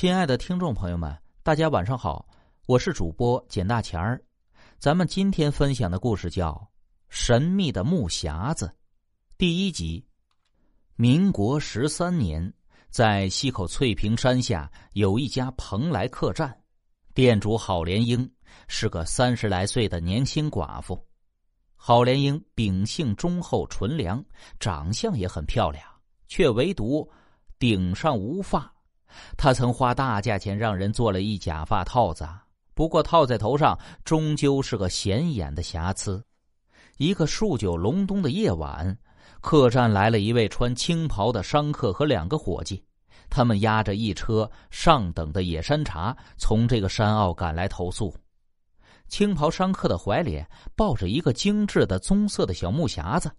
亲爱的听众朋友们，大家晚上好，我是主播简大钱儿。咱们今天分享的故事叫《神秘的木匣子》第一集。民国十三年，在西口翠屏山下有一家蓬莱客栈，店主郝连英是个三十来岁的年轻寡妇。郝连英秉性忠厚纯良，长相也很漂亮，却唯独顶上无发。他曾花大价钱让人做了一假发套子，不过套在头上终究是个显眼的瑕疵。一个数九隆冬的夜晚，客栈来了一位穿青袍的商客和两个伙计，他们押着一车上等的野山茶从这个山坳赶来投宿。青袍商客的怀里抱着一个精致的棕色的小木匣子，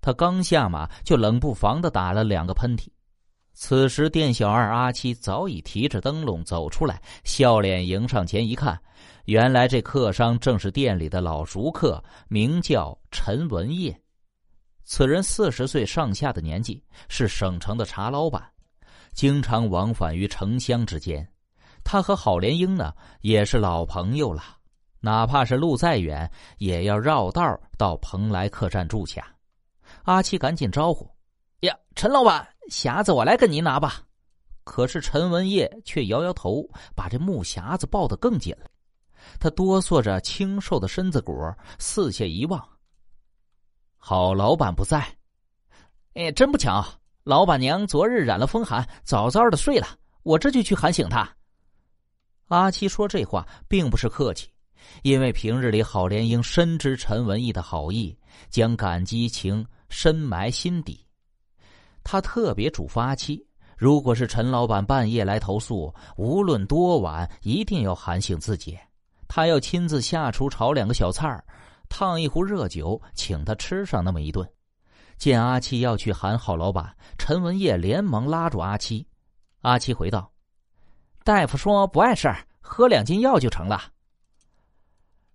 他刚下马就冷不防的打了两个喷嚏。此时，店小二阿七早已提着灯笼走出来，笑脸迎上前一看，原来这客商正是店里的老熟客，名叫陈文业。此人四十岁上下的年纪，是省城的茶老板，经常往返于城乡之间。他和郝莲英呢，也是老朋友了，哪怕是路再远，也要绕道到蓬莱客栈住下。阿七赶紧招呼：“呀，陈老板。”匣子我来跟您拿吧，可是陈文业却摇摇头，把这木匣子抱得更紧了。他哆嗦着清瘦的身子骨，四下一望。好老板不在，哎，真不巧，老板娘昨日染了风寒，早早的睡了，我这就去喊醒她。阿七说这话并不是客气，因为平日里郝莲英深知陈文义的好意，将感激情深埋心底。他特别嘱咐阿七，如果是陈老板半夜来投诉，无论多晚，一定要喊醒自己。他要亲自下厨炒两个小菜儿，烫一壶热酒，请他吃上那么一顿。见阿七要去喊郝老板，陈文业连忙拉住阿七。阿七回道：“大夫说不碍事儿，喝两斤药就成了。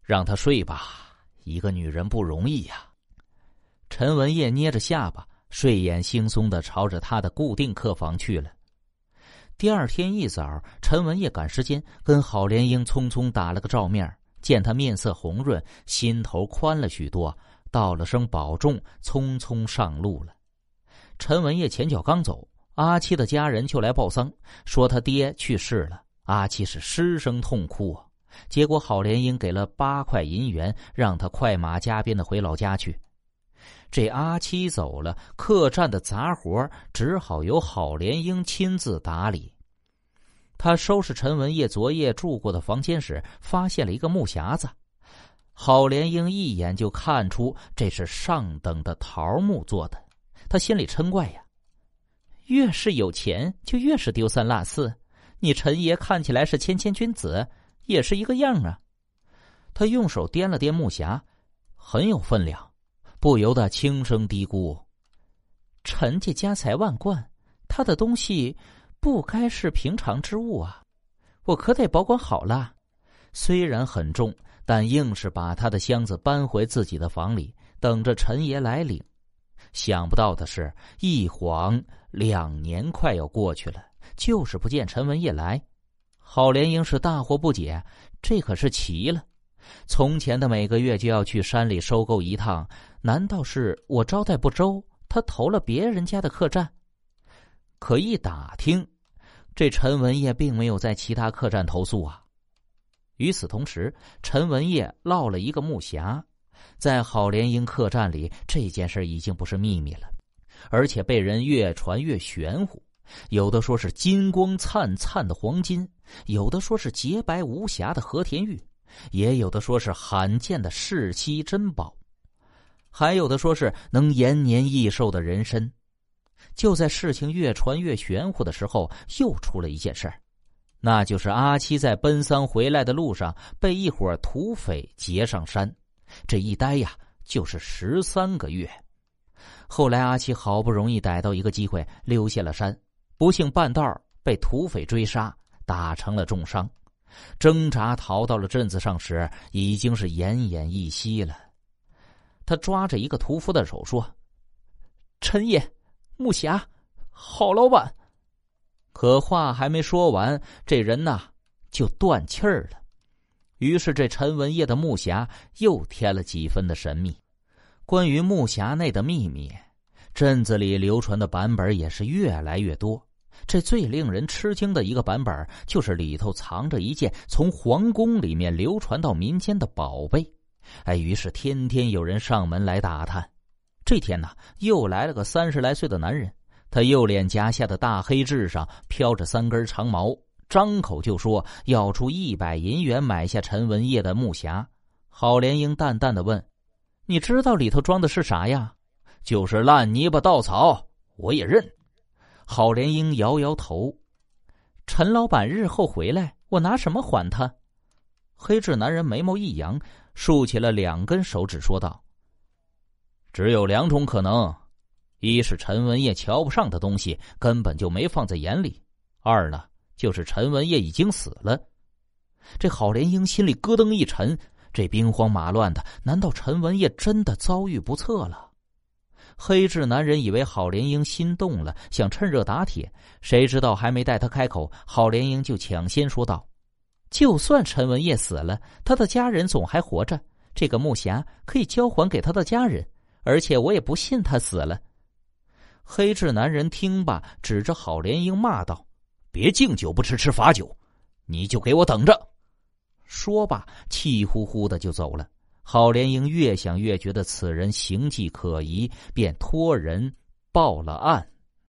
让他睡吧，一个女人不容易呀。”陈文业捏着下巴。睡眼惺忪的朝着他的固定客房去了。第二天一早，陈文业赶时间跟郝莲英匆匆打了个照面，见他面色红润，心头宽了许多，道了声保重，匆匆上路了。陈文业前脚刚走，阿七的家人就来报丧，说他爹去世了。阿七是失声痛哭。结果郝莲英给了八块银元，让他快马加鞭的回老家去。这阿七走了，客栈的杂活只好由郝莲英亲自打理。他收拾陈文业昨夜住过的房间时，发现了一个木匣子。郝莲英一眼就看出这是上等的桃木做的，他心里嗔怪呀：越是有钱，就越是丢三落四。你陈爷看起来是谦谦君子，也是一个样啊。他用手掂了掂木匣，很有分量。不由得轻声嘀咕：“陈家家财万贯，他的东西不该是平常之物啊！我可得保管好了。虽然很重，但硬是把他的箱子搬回自己的房里，等着陈爷来领。想不到的是，一晃两年快要过去了，就是不见陈文业来。郝莲英是大惑不解，这可是奇了。”从前的每个月就要去山里收购一趟，难道是我招待不周？他投了别人家的客栈？可一打听，这陈文业并没有在其他客栈投诉啊。与此同时，陈文业落了一个木匣，在郝莲英客栈里，这件事已经不是秘密了，而且被人越传越玄乎。有的说是金光灿灿的黄金，有的说是洁白无瑕的和田玉。也有的说是罕见的世稀珍宝，还有的说是能延年益寿的人参。就在事情越传越玄乎的时候，又出了一件事儿，那就是阿七在奔丧回来的路上被一伙土匪劫上山，这一待呀就是十三个月。后来阿七好不容易逮到一个机会，溜下了山，不幸半道被土匪追杀，打成了重伤。挣扎逃到了镇子上时，已经是奄奄一息了。他抓着一个屠夫的手说：“陈爷，木匣，郝老板。”可话还没说完，这人呐就断气儿了。于是这陈文业的木匣又添了几分的神秘。关于木匣内的秘密，镇子里流传的版本也是越来越多。这最令人吃惊的一个版本，就是里头藏着一件从皇宫里面流传到民间的宝贝。哎，于是天天有人上门来打探。这天呢，又来了个三十来岁的男人，他右脸颊下的大黑痣上飘着三根长毛，张口就说要出一百银元买下陈文业的木匣。郝莲英淡淡的问。你知道里头装的是啥呀？就是烂泥巴稻草，我也认。郝连英摇摇头。陈老板日后回来，我拿什么还他？黑痣男人眉毛一扬，竖起了两根手指，说道：“只有两种可能，一是陈文业瞧不上的东西根本就没放在眼里；二呢，就是陈文业已经死了。”这郝连英心里咯噔一沉。这兵荒马乱的，难道陈文业真的遭遇不测了？黑痣男人以为郝莲英心动了，想趁热打铁。谁知道还没待他开口，郝莲英就抢先说道：“就算陈文业死了，他的家人总还活着，这个木匣可以交还给他的家人。而且我也不信他死了。”黑痣男人听罢，指着郝莲英骂道：“别敬酒不吃吃罚酒，你就给我等着！”说罢，气呼呼的就走了。郝连英越想越觉得此人形迹可疑，便托人报了案。